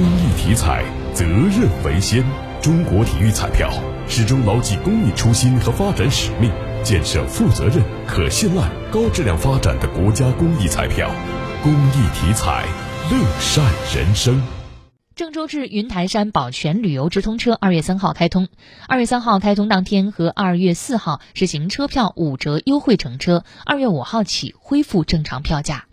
公益体彩责任为先。中国体育彩票始终牢记公益初心和发展使命建设负责任可信赖高质量发展的国家公益彩票。公益体彩乐善人生。郑州至云台山宝泉旅游直通车二月三号开通。二月三号开通当天和二月四号实行车票五折优惠乘车二月五号起恢复正常票价。